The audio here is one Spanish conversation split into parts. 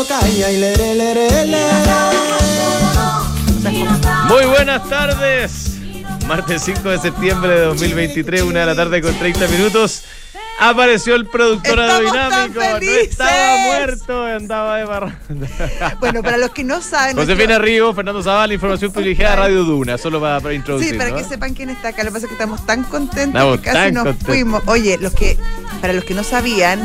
no calla y lere, lere, lere. Muy buenas tardes. Martes 5 de septiembre de 2023, una de la tarde con 30 minutos. Apareció el productor aerodinámico. No estaba muerto, andaba de barra. Bueno, para los que no saben. Josefina nuestro- Río, Fernando Zavala, información privilegiada, Radio Duna, solo para, para introducir. Sí, para ¿no? que sepan quién está acá. Lo que pasa es que estamos tan contentos Estamos que casi nos contentos. fuimos. Oye, los que, para los que no sabían,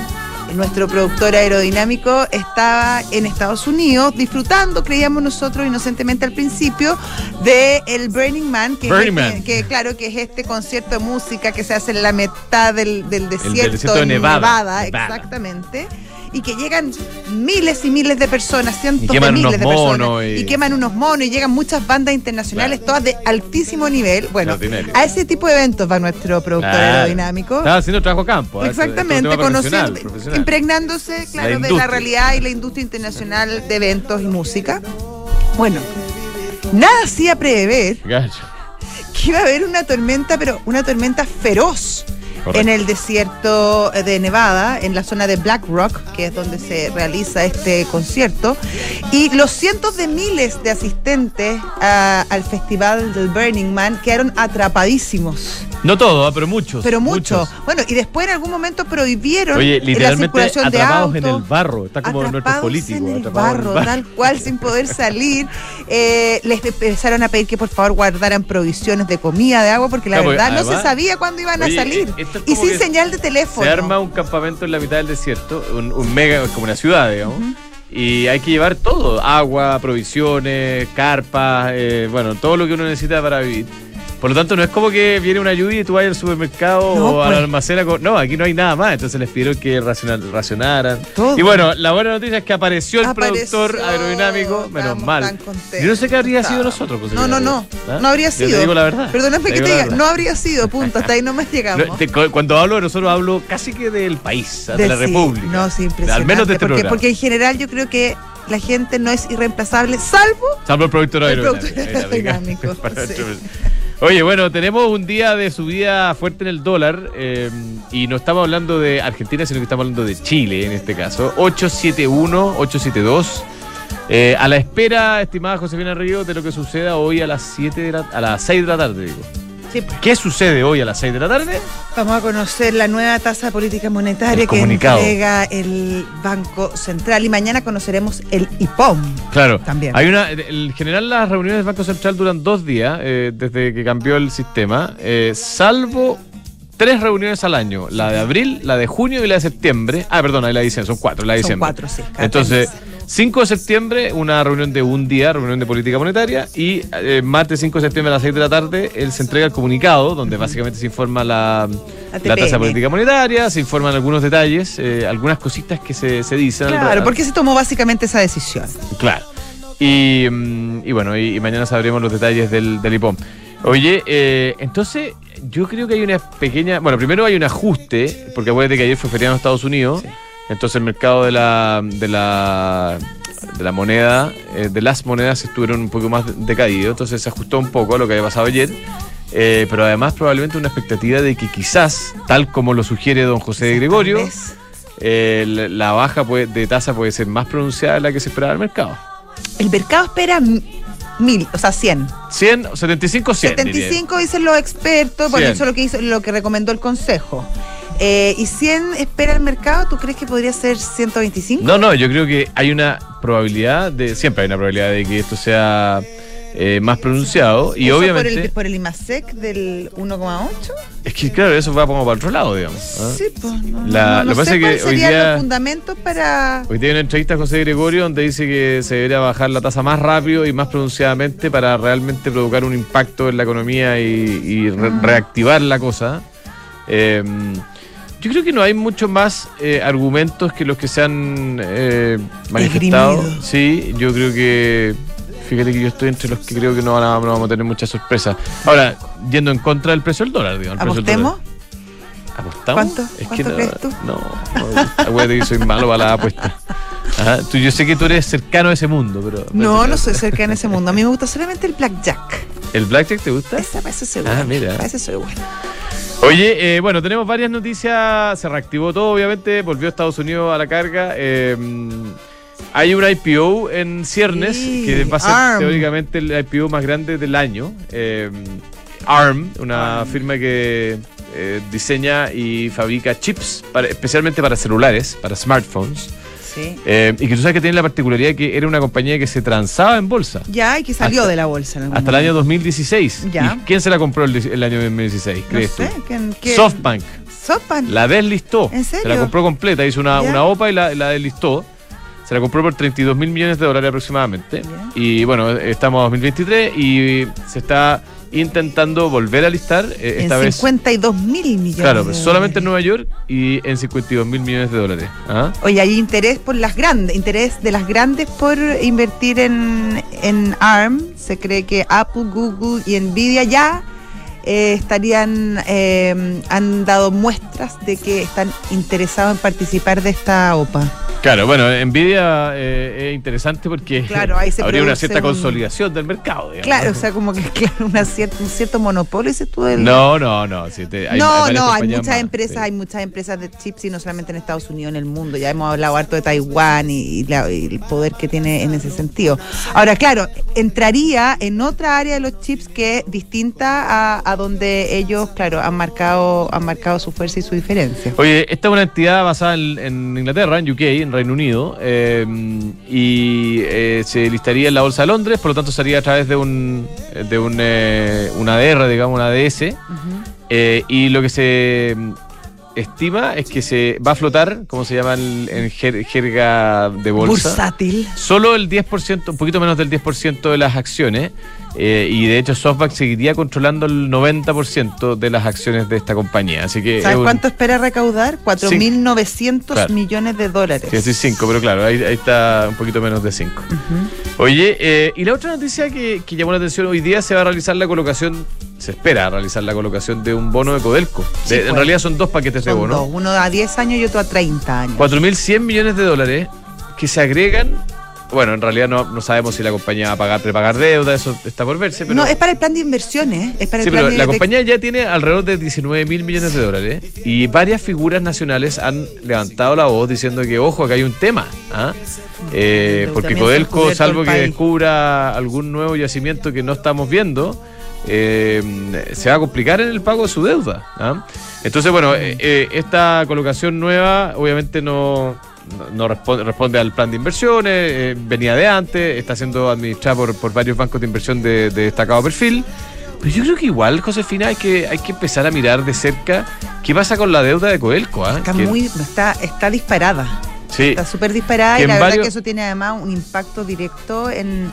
nuestro productor aerodinámico estaba en Estados Unidos disfrutando, creíamos nosotros inocentemente al principio, de el Burning Man, que, Burning es este- Man. que claro que es este concierto de música que se hace en la mitad del, del desierto, desierto de en Nevada. Nevada. exactamente. Y que llegan miles y miles de personas, cientos de miles de personas. Y... y- queman unos monos y llegan muchas bandas internacionales, Claro. todas de altísimo nivel. Bueno, a ese tipo de eventos va nuestro productor Claro. aerodinámico. Estaba haciendo trabajo campo. ¿eh? Exactamente, conociendo, profesional. impregnándose, claro, de la realidad y la industria internacional de eventos y música. Bueno, nada hacía prever Gallo. que iba a haber una tormenta, pero una tormenta feroz Correcto. en el desierto de Nevada, en la zona de Black Rock, que es donde se realiza este concierto. Y los cientos de miles de asistentes ah, al festival del Burning Man quedaron atrapadísimos. No todo, ¿eh? pero muchos. Pero mucho. muchos. Bueno, y después en algún momento prohibieron Oye, la literalmente circulación de atrapados en autos. el barro. Está como nuestro atrapados político. en el en el barro, tal cual, sin poder salir. Eh, les empezaron a pedir que por favor guardaran provisiones de comida, de agua, porque la Claro, porque verdad no se sabía cuándo iban Oye, a salir. eh, esto es Y sin señal de teléfono. Se arma un campamento en la mitad del desierto, un, un mega, como una ciudad, digamos. Y hay que llevar todo, agua, provisiones, carpas, eh, bueno, todo lo que uno necesita para vivir. Por lo tanto, no es como que viene una lluvia y tú vas al supermercado No, o a la pues. almacena. con- No, aquí no hay nada más. Entonces les pidieron que racionar- racionaran. Todo. Y bueno, la buena noticia es que apareció el Apareció, productor aerodinámico, menos mal. Yo no sé qué habría sido nosotros. pues, No, no, no. ¿Ah? No habría Yo sido. Te digo la verdad. Perdóname que te diga, no habría sido, punto. Hasta ahí no me llegamos. No, te- cu- cuando hablo de nosotros hablo casi que del país, de, la sí, República. No, sí, impresionante. Al menos de este porque, programa. porque en general yo creo que la gente no es irreemplazable, salvo Salvo el productor El aerodinámico. productor está, venga. aerodinámico, Para sí. Oye, bueno, tenemos un día de subida fuerte en el dólar eh, y no estamos hablando de Argentina, sino que estamos hablando de Chile en este caso. 871, 872. Eh, a la espera, estimada Josefina Río, de lo que suceda hoy a las 7 de la, a las 6 de la tarde, digo. Sí, ¿Qué sucede hoy a las 6 de la tarde? Vamos a conocer la nueva tasa política monetaria El que comunicado. entrega el Banco Central y mañana conoceremos el IPOM. Claro. También. Hay una, en general las reuniones del Banco Central duran dos días eh, desde que cambió el sistema, eh, salvo tres reuniones al año, la de abril, la de junio y la de septiembre. Ah, perdón, ahí la dicen, son cuatro, la de Son diciembre. cuatro, sí, Entonces, 5 de septiembre, una reunión de un día, reunión de política monetaria, y eh, martes 5 de septiembre a las 6 de la tarde él se entrega el comunicado, donde básicamente se informa la, La tasa política monetaria, se informan algunos detalles, eh, algunas cositas que se, se dicen. Claro, porque se tomó básicamente esa decisión. Claro. Y, mm, y bueno, y, y mañana sabremos los detalles del, del IPOM. Oye, eh, entonces yo creo que hay una pequeña... Bueno, primero hay un ajuste, porque acuérdate que ayer fue feriado en Estados Unidos, entonces el mercado de la, de la, de la moneda, eh, de las monedas estuvieron un poco más decaídos, entonces se ajustó un poco a lo que había pasado ayer. eh, pero además probablemente una expectativa de que quizás, tal como lo sugiere don José de Gregorio, eh, la- la baja puede- de tasa puede ser más pronunciada de la que se esperaba del mercado. El mercado espera mil, o sea, 100. 100, 75, 100. diría yo. 75 dicen los expertos, bueno, 100. eso es lo que, hizo, lo que recomendó el Consejo. Eh, ¿Y 100 espera el mercado? ¿Tú crees que podría ser 125? No, no, yo creo que hay una probabilidad de. Siempre hay una probabilidad de que esto sea eh, más pronunciado. Y ¿Eso obviamente. Por el, por el IMASEC del 1,8? Es que, claro, eso va como para otro lado, digamos. ¿ah? Sí, pues. No, La- no, no lo que pasa sé es que hoy día- los fundamentos para. Hoy tiene una entrevista a José Gregorio donde dice que se debería bajar la tasa más rápido y más pronunciadamente para realmente provocar un impacto en la economía y, y re- Mm. reactivar la cosa. Eh, yo creo que no hay mucho más eh, argumentos que los que se han eh, manifestado. Esgrimido. Sí, yo creo que. Fíjate que yo estoy entre los que creo que no, van a- no vamos a tener mucha sorpresa. Ahora, yendo en contra del precio del dólar, digamos. el precio del ¿Apostemos? dólar. ¿Apostamos? ¿Cuánto? Es ¿Cuánto que no, crees tú? No, no, acuérdate que soy malo para la apuesta. Ajá, tú, yo sé que tú eres cercano a ese mundo, pero. No, no soy cerca en ese mundo. A mí me gusta solamente el blackjack. ¿El blackjack te gusta? Esa, para eso soy Ah, buena. mira. Para eso soy buena. Oye, eh, bueno, tenemos varias noticias. Se reactivó todo, obviamente. Volvió Estados Unidos a la carga. eh, hay un IPO en ciernes Sí, que va a ser ARM. teóricamente el IPO más grande del año. Eh, ARM, una firma que eh, diseña y fabrica chips para- especialmente para celulares, para smartphones. Sí. Eh, y que tú sabes que tiene la particularidad que era una compañía que se transaba en bolsa. Ya, y que salió Hasta- de la bolsa. en Hasta el año momento. 2016. Ya. ¿Y quién se la compró el, el año 2016? No ¿Crees sé. tú? ¿quién- quién? SoftBank. SoftBank. La deslistó. ¿En Se la serio? compró completa, hizo una, una OPA y la, la deslistó. Se la compró por 32 mil millones de dólares aproximadamente. Y bueno, estamos en 2023 y se está intentando volver a listar. eh, esta en vez. 52 mil millones. Claro, de solamente en. Nueva York y en 52 mil millones de dólares. ¿Ah? Oye, hay interés por las grandes, interés de las grandes por invertir en, en ARM. Se cree que Apple, Google y Nvidia ya eh, estarían, eh, han dado muestras de que están interesados en participar de esta OPA. Claro, bueno, Nvidia eh, es interesante porque Claro, ahí se habría una cierta un- consolidación del mercado. digamos. Claro, o sea, como que claro, una cier- un cierto monopolio, dices tú. del- No, no, no. sí, te- hay- no, hay no, hay muchas más, empresas, sí. hay muchas empresas de chips y no solamente en Estados Unidos, en el mundo. Ya hemos hablado harto de Taiwán y, y la- y el poder que tiene en ese sentido. Ahora, claro, entraría en otra área de los chips que es distinta a, a donde ellos, claro, han marcado, han marcado su fuerza y su diferencia. Oye, esta es una entidad basada en, en Inglaterra, en UK, en Reino Unido, eh, y eh, se listaría en la Bolsa de Londres, por lo tanto sería a través de un de un, eh, ADR, digamos, una ADS, eh, y lo que se estima es que se va a flotar, como se llama en, jer- jerga de bolsa, Bursátil. solo el 10%, un poquito menos del 10% de las acciones, eh, y de hecho SoftBank seguiría controlando el 90% de las acciones de esta compañía, así que... ¿Sabes es un- cuánto espera recaudar? 4.900 Claro. millones de dólares. Sí, sí, 5, pero claro, ahí, ahí está un poquito menos de 5. Oye, eh, y la otra noticia que, que llamó la atención, hoy día se va a realizar la colocación, se espera realizar la colocación de un bono de Codelco. De- en pues. realidad son dos paquetes de bono. dos, uno a 10 años y otro a 30 años. 4.100 millones de dólares que se agregan. Bueno, en realidad no, no sabemos si la compañía va a pagar, prepagar deuda, eso está por verse. Pero, no, es para el plan de inversiones. Es para el Sí, plan pero de- la compañía ya tiene alrededor de 19 mil millones de dólares y varias figuras nacionales han levantado la voz diciendo que, ojo, acá hay un tema. ¿ah? Eh, El porque Codelco, salvo que descubra algún nuevo yacimiento que no estamos viendo, eh, se va a complicar en el pago de su deuda. ¿ah? Entonces, bueno, eh, eh, esta colocación nueva obviamente no, no, no responde, responde al plan de inversiones, eh, venía de antes, está siendo administrada por, por varios bancos de inversión de, de destacado perfil. Pero yo creo que igual, Josefina, hay que, hay que empezar a mirar de cerca qué pasa con la deuda de Codelco. ¿ah? Está Que- muy, está, está disparada. Sí, Está súper disparada y la verdad varios- que eso tiene además un impacto directo en,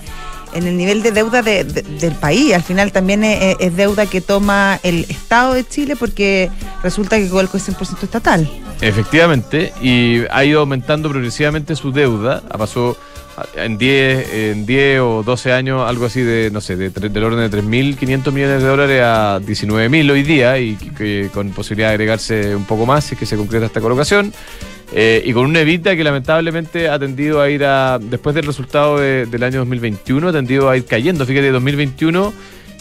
en el nivel de deuda de- de- del país. Al final también es, deuda que toma el Estado de Chile porque resulta que Codelco es 100% estatal. Efectivamente, y ha ido aumentando progresivamente su deuda. Pasado en 10, en 10 o 12 años, algo así de, no sé, de, del orden de 3.500 millones de dólares a 19.000 hoy día, y con posibilidad de agregarse un poco más si es que se concreta esta colocación. Eh, y con una evita que lamentablemente ha tendido a ir a, después del resultado de- del año 2021, ha tendido a ir cayendo. Fíjate, 2021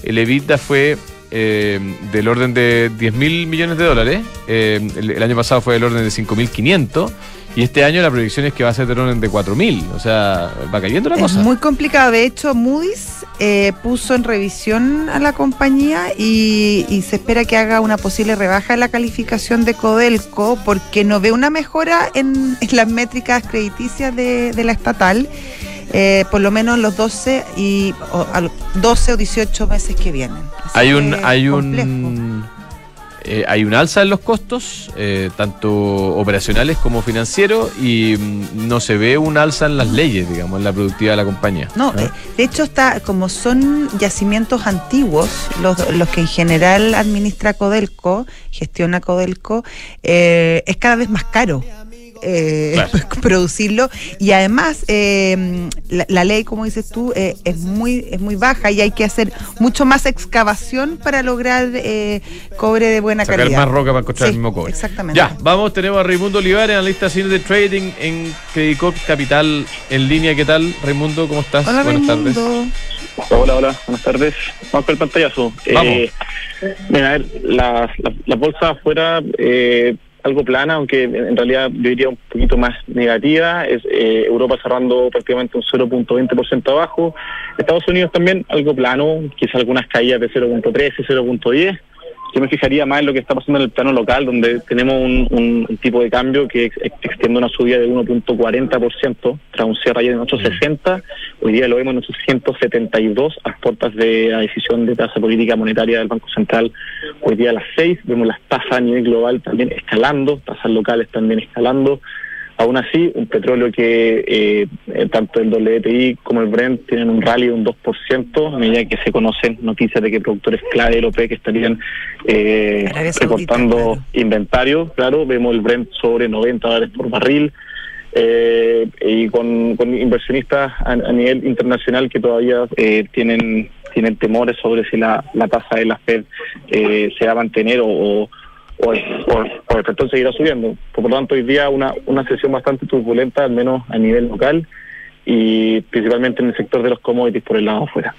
el evita fue eh, del orden de 10 mil millones de dólares. Eh, el, el año pasado fue del orden de 5.500. Y este año la proyección es que va a ser del orden de 4.000. O sea, va cayendo la Es cosa. muy complicado. De hecho, Moody's eh, puso en revisión a la compañía y, y se espera que haga una posible rebaja en la calificación de Codelco porque no ve una mejora en, en las métricas crediticias de, de la estatal. eh, por lo menos los 12 y o, a los 12 o 18 meses que vienen. Así Hay un, hay complejo. un, eh, hay un alza en los costos, eh, tanto operacionales como financieros, y mm, no se ve un alza en las leyes, digamos, en la productividad de la compañía. No, ¿Ah? eh, de hecho está, como son yacimientos antiguos, los, los que en general administra Codelco, gestiona Codelco, eh, es cada vez más caro. Eh, Claro. producirlo y además eh, la, la ley como dices tú eh, es muy es muy baja y hay que hacer mucho más excavación para lograr eh, cobre de buena Sacar calidad más roca para encontrar Sí, el mismo cobre. exactamente Ya, vamos, tenemos a Raimundo Olivares, analista senior de trading en Credit Corp Capital en línea. ¿Qué tal, Raimundo? ¿Cómo estás? hola Buenas tardes. Raimundo Hola, hola, buenas tardes. Vamos con el pantallazo. Vamos. Eh, mira, a ver, las las- las bolsas afuera eh, algo plana, aunque en realidad yo diría un poquito más negativa. Es eh, Europa cerrando prácticamente un 0.20% abajo. Estados Unidos también algo plano, quizás algunas caídas de 0.13, 0.10 yo me fijaría más en lo que está pasando en el plano local, donde tenemos un, un tipo de cambio que ex extiende una subida de 1.40% tras un cierre ayer en 860. Hoy día lo vemos en 872 a puertas de la decisión de tasa política monetaria del Banco Central. Hoy día a las 6 vemos las tasas a nivel global también escalando, tasas locales también escalando. Aún así, un petróleo que eh, tanto el WTI como el Brent tienen un rally de un 2%, a medida que se conocen noticias de que productores clave del OPEC estarían eh, recortando inventario. Claro, vemos el Brent sobre 90 dólares por barril. Eh, y con, inversionistas a, nivel internacional que todavía eh, tienen tienen temores sobre si la, la tasa de la Fed eh, se va a mantener o, o el, petróleo seguirá subiendo. Por lo tanto, hoy día una, una sesión bastante turbulenta, al menos a nivel local y principalmente en el sector de los commodities por el lado afuera.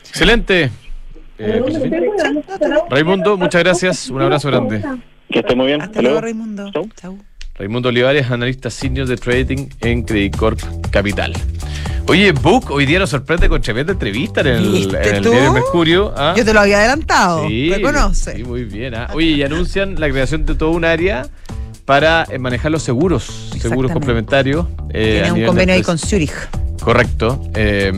Excelente. Eh, Raimundo, muchas gracias. Un abrazo grande. Que esté muy bien. Hasta, luego, Raimundo. Chau. Raimundo Olivares, analista senior de trading en Credit Corp Capital. Oye, Book hoy día nos sorprende con tremenda entrevista en el, en el diario Mercurio. ¿ah? Yo te lo había adelantado. Sí, reconoce. Sí, muy bien. ¿ah? Oye, y anuncian la creación de todo un área para eh, manejar los seguros, seguros complementarios. Eh, Tiene un convenio ahí con Zurich. Correcto. Eh,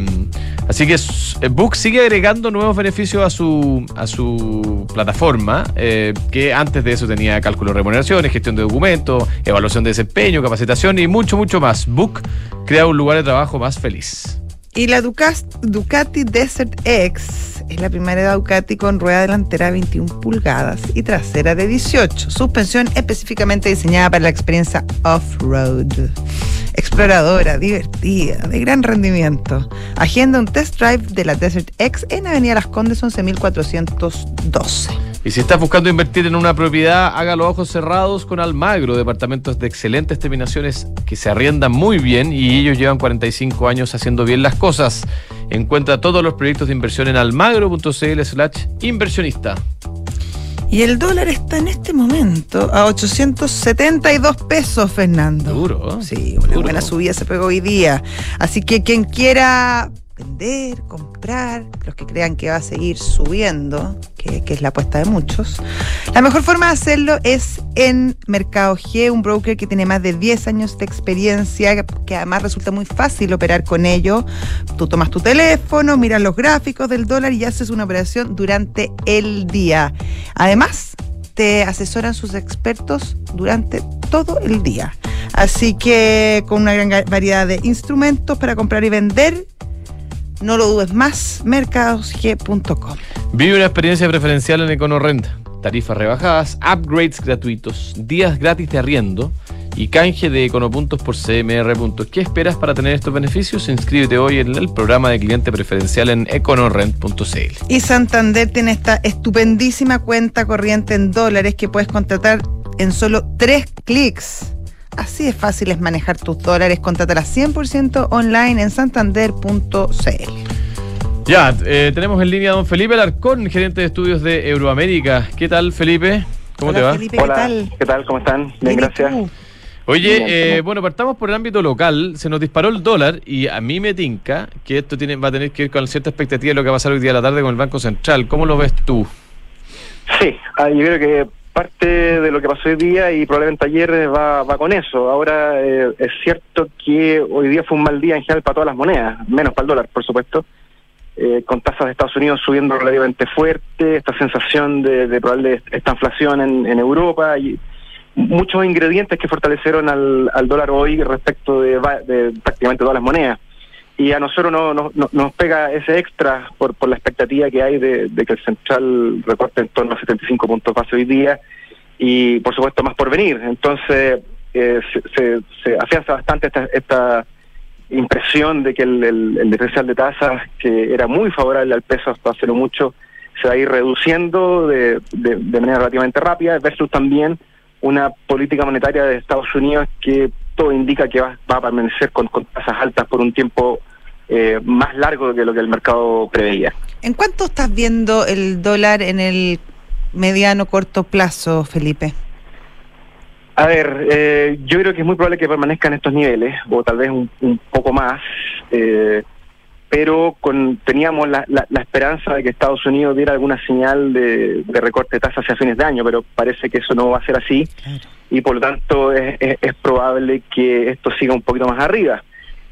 así que eh, Book sigue agregando nuevos beneficios a su, a su plataforma, eh, que antes de eso tenía cálculo de remuneraciones, gestión de documentos, evaluación de desempeño, capacitación y mucho, mucho más. Book crea un lugar de trabajo más feliz. Y la Ducati Desert X es la primera Ducati con rueda delantera de 21 pulgadas y trasera de 18. Suspensión específicamente diseñada para la experiencia off-road. Exploradora, divertida, de gran rendimiento. Agenda un test drive de la Desert X en Avenida Las Condes 11412. Y si estás buscando invertir en una propiedad, haga los ojos cerrados con Almagro, departamentos de excelentes terminaciones que se arriendan muy bien y ellos llevan 45 años haciendo bien las cosas. Encuentra todos los proyectos de inversión en almagro.cl slash inversionista. Y el dólar está en este momento a 872 pesos, Fernando. Duro. Sí, una buena subida se pegó hoy día. Así que quien quiera vender, comprar, los que crean que va a seguir subiendo, que, es la apuesta de muchos. La mejor forma de hacerlo es en Mercado G, un broker que tiene más de 10 años de experiencia, que además resulta muy fácil operar con ello. Tú tomas tu teléfono, miras los gráficos del dólar y haces una operación durante el día. Además, te asesoran sus expertos durante todo el día. Así que con una gran variedad de instrumentos para comprar y vender no lo dudes más, mercadosg.com. Vive una experiencia preferencial en EconoRent. Tarifas rebajadas, upgrades gratuitos, días gratis de arriendo y canje de econopuntos por CMR. ¿Qué esperas para tener estos beneficios? Inscríbete hoy en el programa de cliente preferencial en econorrent.cl. Y Santander tiene esta estupendísima cuenta corriente en dólares que puedes contratar en solo tres clics. Así de fácil es manejar tus dólares. Contrátala 100% online en santander.cl. Ya, eh, tenemos en línea a don Felipe Alarcón, gerente de estudios de Euroamérica. ¿Qué tal, Felipe? ¿Cómo te va? Felipe, ¿qué tal? ¿Qué tal? ¿Cómo están? Bien, gracias. Oye, eh, bueno, partamos por el ámbito local. Se nos disparó el dólar y a mí me tinca que esto tiene, va a tener que ir con cierta expectativa de lo que va a pasar hoy día a la tarde con el Banco Central. ¿Cómo lo ves tú? Sí, ah, yo creo que parte de lo que pasó hoy día y probablemente ayer va, va con eso. Ahora eh, es cierto que hoy día fue un mal día en general para todas las monedas, menos para el dólar, por supuesto, eh, con tasas de Estados Unidos subiendo relativamente fuerte, esta sensación de, de probable esta inflación en, en Europa y muchos ingredientes que fortalecieron al, al dólar hoy respecto de, de prácticamente todas las monedas y a nosotros no, no, nos pega ese extra por, por la expectativa que hay de, que el central recorte en torno a 75 puntos base hoy día y por supuesto más por venir. Entonces eh, se, se, afianza bastante esta, impresión de que el, el, diferencial de tasas, que era muy favorable al peso hasta hace no mucho, se va a ir reduciendo de, de manera relativamente rápida, versus también una política monetaria de Estados Unidos que todo indica que va, a permanecer con, tasas altas por un tiempo eh, más largo que lo que el mercado preveía. ¿En cuánto estás viendo el dólar en el mediano corto plazo, Felipe? A ver, eh, yo creo que es muy probable que permanezcan estos niveles, o tal vez un, un poco más, eh, pero con, teníamos la, la, la, esperanza de que Estados Unidos diera alguna señal de, de, recorte de tasas hacia fines de año, pero parece que eso no va a ser así, claro. y por lo tanto es, es, es, probable que esto siga un poquito más arriba.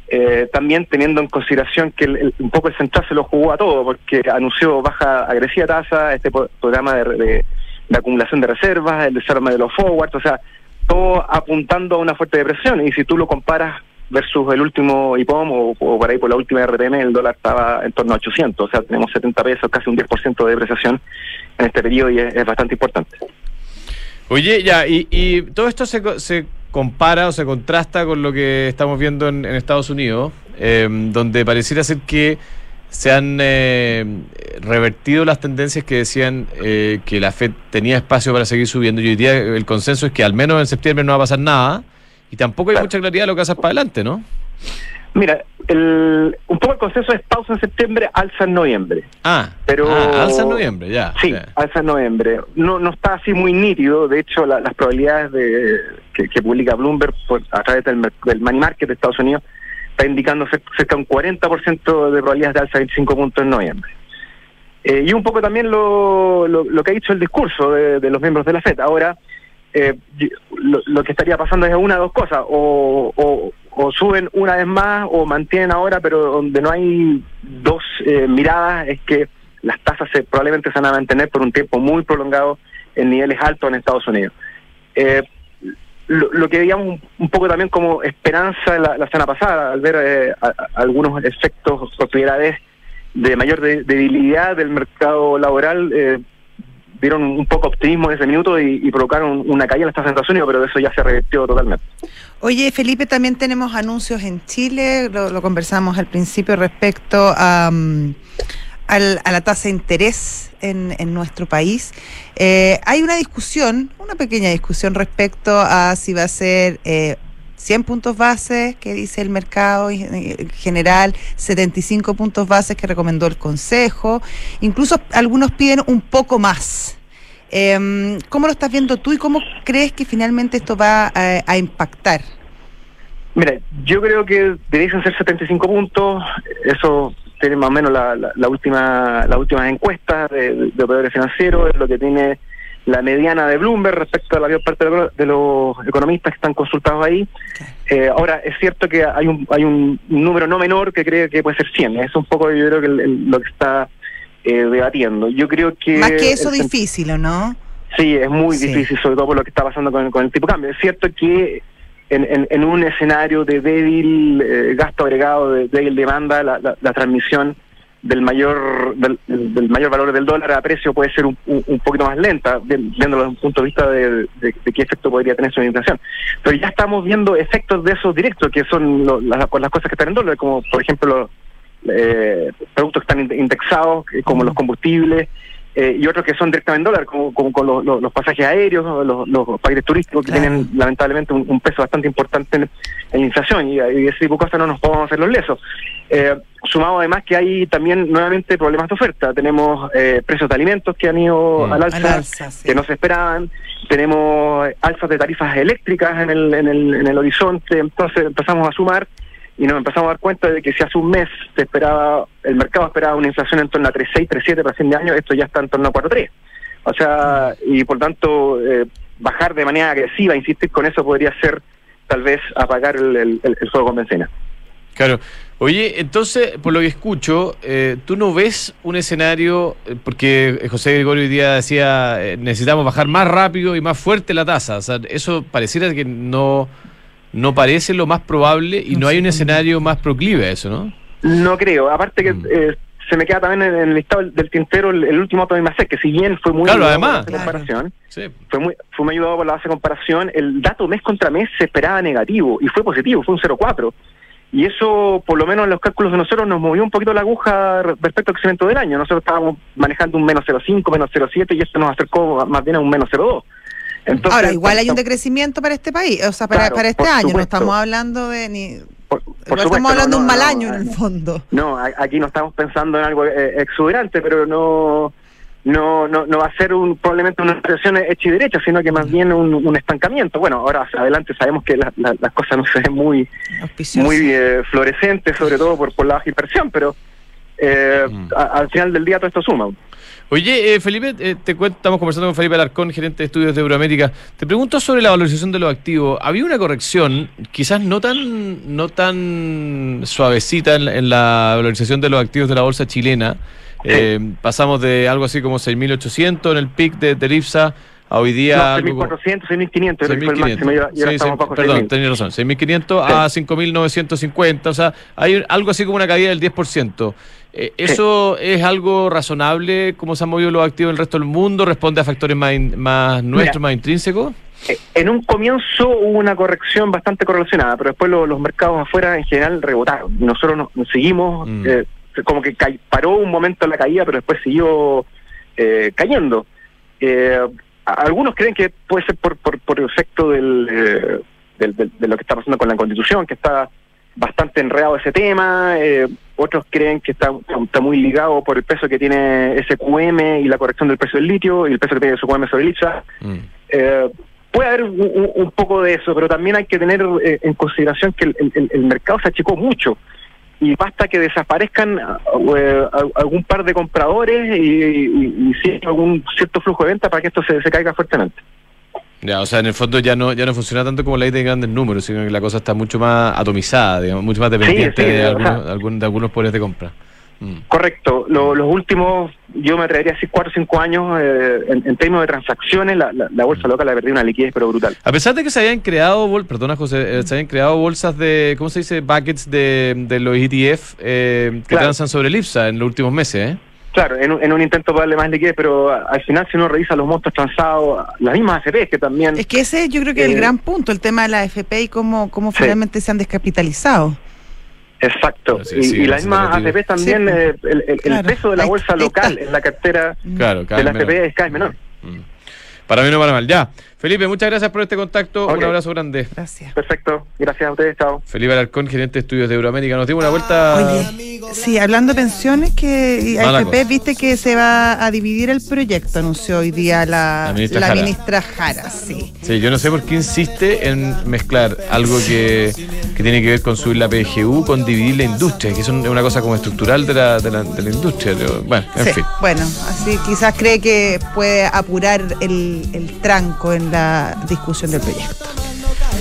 Eh, también teniendo en consideración que el, el, un poco el central se lo jugó a todo, porque anunció baja agresiva tasa, este programa de, de, de acumulación de reservas, el desarme de los forwards, o sea, todo apuntando a una fuerte depresión. Y si tú lo comparas versus el último IPOM o, o por ahí por la última RTM, el dólar estaba en torno a 800. O sea, tenemos 70 pesos, casi un 10% de depreciación en este periodo y es, bastante importante. Oye, ya, y, y todo esto se, se, compara o se contrasta con lo que estamos viendo en, Estados Unidos, eh, donde pareciera ser que se han eh, revertido las tendencias que decían eh, que la Fed tenía espacio para seguir subiendo y hoy día el consenso es que al menos en septiembre no va a pasar nada y tampoco hay claro. mucha claridad de lo que hacer para adelante, ¿no? Mira, el, un poco el consenso es pausa en septiembre, alza en noviembre. Ah, pero ah, alza en noviembre, ya. Sí, ya. alza en noviembre. No, no está así muy nítido, de hecho la, las probabilidades de que, que publica Bloomberg por, a través del, del money market de Estados Unidos está indicando cerca de un 40% de probabilidades de alza de 25 puntos en noviembre. Eh, y un poco también lo, lo, lo, que ha dicho el discurso de, de los miembros de la FED. Ahora, eh, lo, que estaría pasando es una de dos cosas, o, o, o, suben una vez más o mantienen ahora, pero donde no hay dos eh, miradas es que las tasas se, probablemente se van a mantener por un tiempo muy prolongado en niveles altos en Estados Unidos. Eh, lo, que veíamos un, poco también como esperanza la, la semana pasada, al ver eh, a, algunos efectos primera vez de mayor de, debilidad del mercado laboral, eh, dieron un poco optimismo en ese minuto y, provocaron una caída en en Estados Unidos, pero eso ya se revirtió totalmente. Oye, Felipe, también tenemos anuncios en Chile, lo, conversamos al principio respecto a... La tasa de interés en, en nuestro país. Eh, hay una discusión, una pequeña discusión respecto a si va a ser eh, 100 puntos base que dice el mercado en general, 75 puntos bases que recomendó el Consejo, incluso algunos piden un poco más. Eh, ¿Cómo lo estás viendo tú y cómo crees que finalmente esto va a, a impactar? Mira, yo creo que deberían ser 75 puntos, eso tiene más o menos la, la, la última las últimas encuestas de, operadores financieros, es lo que tiene la mediana de Bloomberg respecto a la mayor parte de, lo, de los economistas que están consultados ahí. Eh, ahora, es cierto que hay un hay un número no menor que cree que puede ser 100. Es un poco, yo creo que el, el, lo que está eh, debatiendo. Yo creo que... Más que eso el, difícil, ¿o no? Sí, es muy sí. difícil, sobre todo por lo que está pasando con, con el tipo de cambio. Es cierto que en, en, en, un escenario de débil eh, gasto agregado, de débil demanda, la, la, la transmisión del mayor del, del, mayor valor del dólar a precio puede ser un, un, un poquito más lenta, viéndolo desde un punto de vista de, de, de, qué efecto podría tener su inflación. Pero ya estamos viendo efectos de esos directos, que son lo, las, las cosas que están en dólar, como por ejemplo los eh, productos que están indexados, como los combustibles, eh, y otros que son directamente en dólar, como, como con los, los, los, pasajes aéreos, los, los paquetes turísticos que claro. tienen lamentablemente un, un, peso bastante importante en, en inflación y, y, ese tipo de cosas no nos podemos hacer los lesos. Eh, sumado además que hay también nuevamente problemas de oferta. Tenemos eh, precios de alimentos que han ido mm. al alza, al alza sí. que no se esperaban. Tenemos alzas de tarifas eléctricas en el, en el, en el horizonte. Entonces empezamos a sumar y nos empezamos a dar cuenta de que si hace un mes se esperaba, el mercado esperaba una inflación en torno a 3,6, 3,7 para fin de año, esto ya está en torno a 4,3. O sea, y por tanto, eh, bajar de manera agresiva, insistir con eso podría ser tal vez apagar el, el, el fuego con bencina. Claro. Oye, entonces, por lo que escucho, eh, tú no ves un escenario, eh, porque José Gregorio hoy día decía, eh, necesitamos bajar más rápido y más fuerte la tasa. O sea, eso pareciera que no no parece lo más probable y no, no hay un escenario más proclive a eso, ¿no? No creo. Aparte que mm. eh, se me queda también en el listado del tintero el, el último dato de IMASEC, que si bien fue muy claro, además. Por la comparación, sí. fue muy fue muy ayudado por la base de comparación, el dato mes contra mes se esperaba negativo y fue positivo, fue un 0,4. Y eso, por lo menos en los cálculos de nosotros, nos movió un poquito la aguja respecto al crecimiento del año. Nosotros estábamos manejando un menos 0,5, menos 0,7 y esto nos acercó más bien a un menos 0,2. Entonces, Ahora, igual hay un decrecimiento para este país, o sea, para, claro, para este año, supuesto. no estamos hablando de ni... Por, por supuesto, estamos hablando de no, un mal año no, en el fondo. No, aquí no estamos pensando en algo eh, exuberante, pero no no, no, no va a ser un, probablemente una recesión hecha y derecha, sino que más bien un, un estancamiento. Bueno, ahora hacia adelante sabemos que la- la- las cosas no se ven muy, muy eh, florescentes, sobre todo por, por la baja inversión, pero eh, Mm. a- al final del día todo esto suma. Oye, eh, Felipe, eh, te cuento, estamos conversando con Felipe Alarcón, gerente de estudios de Euroamérica. Te pregunto sobre la valorización de los activos. Había una corrección, quizás no tan, no tan suavecita en, la- en la valorización de los activos de la bolsa chilena. Eh, pasamos de algo así como 6.800 en el pic de, de IPSA a hoy día. No, algo como- 6.400, 6.500, creo que fue el 6.500. máximo, y ahora, y ahora Sí, estamos sí, bajo perdón, 6.000. tenés razón. 6.500 a 5.950. O sea, hay algo así como una caída del 10%. Eh, ¿Eso es algo razonable? ¿Cómo se han movido los activos en el resto del mundo? ¿Responde a factores más, in- más nuestros, más intrínsecos? Eh, En un comienzo hubo una corrección bastante correlacionada, pero después lo- los mercados afuera en general rebotaron. Nosotros nos, nos seguimos, Mm. eh, como que ca- paró un momento la caída, pero después siguió eh, cayendo. Eh, algunos creen que puede ser por, por, por efecto del, del- del- de lo que está pasando con la constitución, que está bastante enredado ese tema. eh, otros creen que está, está muy ligado por el peso que tiene SQM y la corrección del precio del litio y el peso que tiene SQM sobre el IPSA. Mm. Eh, puede haber un, poco de eso, pero también hay que tener eh, en consideración que el, el- el mercado se achicó mucho y basta que desaparezcan eh, al- algún par de compradores y, y, y algún cierto flujo de venta para que esto se, se caiga fuertemente. Ya, o sea, en el fondo ya no, ya no funciona tanto como la ley de grandes números, sino que la cosa está mucho más atomizada, digamos, mucho más dependiente sí, de, algunos, algún- de algunos poderes de compra. Mm. Correcto. Lo- los últimos, yo me atrevería a decir, cuatro o cinco años, eh, en, en términos de transacciones, la, la- la bolsa local ha perdido una liquidez pero brutal. A pesar de que se habían creado, bol- perdona José, eh, se habían creado bolsas de, ¿cómo se dice? Buckets de, de los ETF eh, que Claro. transan sobre el IPSA en los últimos meses, ¿eh? Claro, en, un- en un intento para darle más liquidez, pero al final si uno revisa los montos transados, las mismas AFPs que también... Es que ese yo creo que es el Eh, gran punto, el tema de la AFP y cómo, cómo Sí. finalmente se han descapitalizado. Exacto. Sí, y, sí, y las mismas. AFP también, Sí, eh, el, el- el claro. peso de la bolsa local en la cartera Claro, de la AFP es cada vez menor. Mm. Para mí no para mal. Ya. Felipe, muchas gracias por este contacto. Un Ok. abrazo grande. Gracias. Perfecto. Gracias a ustedes. Chao. Felipe Alarcón, gerente de estudios de Euroamérica. Nos dimos una vuelta. Oye, sí, hablando de pensiones, que AFP, viste que se va a dividir el proyecto, anunció hoy día la, La ministra la Jara. ministra Jara, sí. Sí, yo no sé por qué insiste en mezclar algo que, que tiene que ver con subir la PGU con dividir la industria, que es un- una cosa como estructural de la, de la, de la industria. Bueno, en Sí, fin. Bueno, así quizás cree que puede apurar el, el tranco en la discusión del proyecto.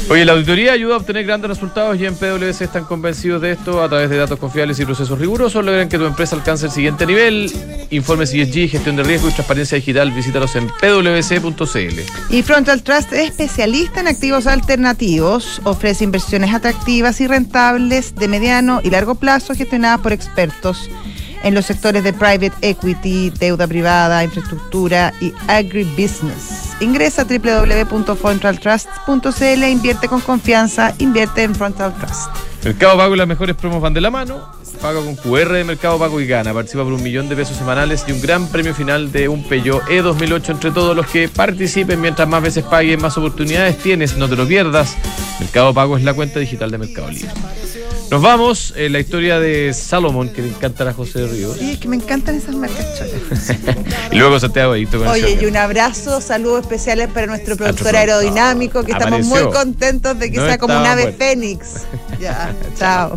Oye, la auditoría ayuda a obtener grandes resultados y en PwC están convencidos de esto. A través de datos confiables y procesos rigurosos logran que tu empresa alcance el siguiente nivel. Informes ESG, gestión de riesgo y transparencia digital. Visítalos en pwc.cl. Y Frontal Trust es especialista en activos alternativos, ofrece inversiones atractivas y rentables de mediano y largo plazo gestionadas por expertos en los sectores de private equity, deuda privada, infraestructura y agribusiness. Ingresa a www.frontaltrust.cl invierte con confianza, invierte en Frontal Trust. Mercado Pago y las mejores promos van de la mano. Paga con QR de Mercado Pago y gana. Participa por un millón de pesos semanales y un gran premio final de un Peugeot E2008 entre todos los que participen. Mientras más veces paguen, más oportunidades tienes. No te lo pierdas. Mercado Pago es la cuenta digital de Mercado Libre. Nos vamos. en la historia de Salomón, que le encanta a José Ríos. Sí, es que me encantan esas marcas y luego Santiago Adicto con Oye, y un abrazo, saludos especiales para nuestro productor aerodinámico, que estamos muy contentos de que No sea como un ave muerto. fénix. Ya, chao.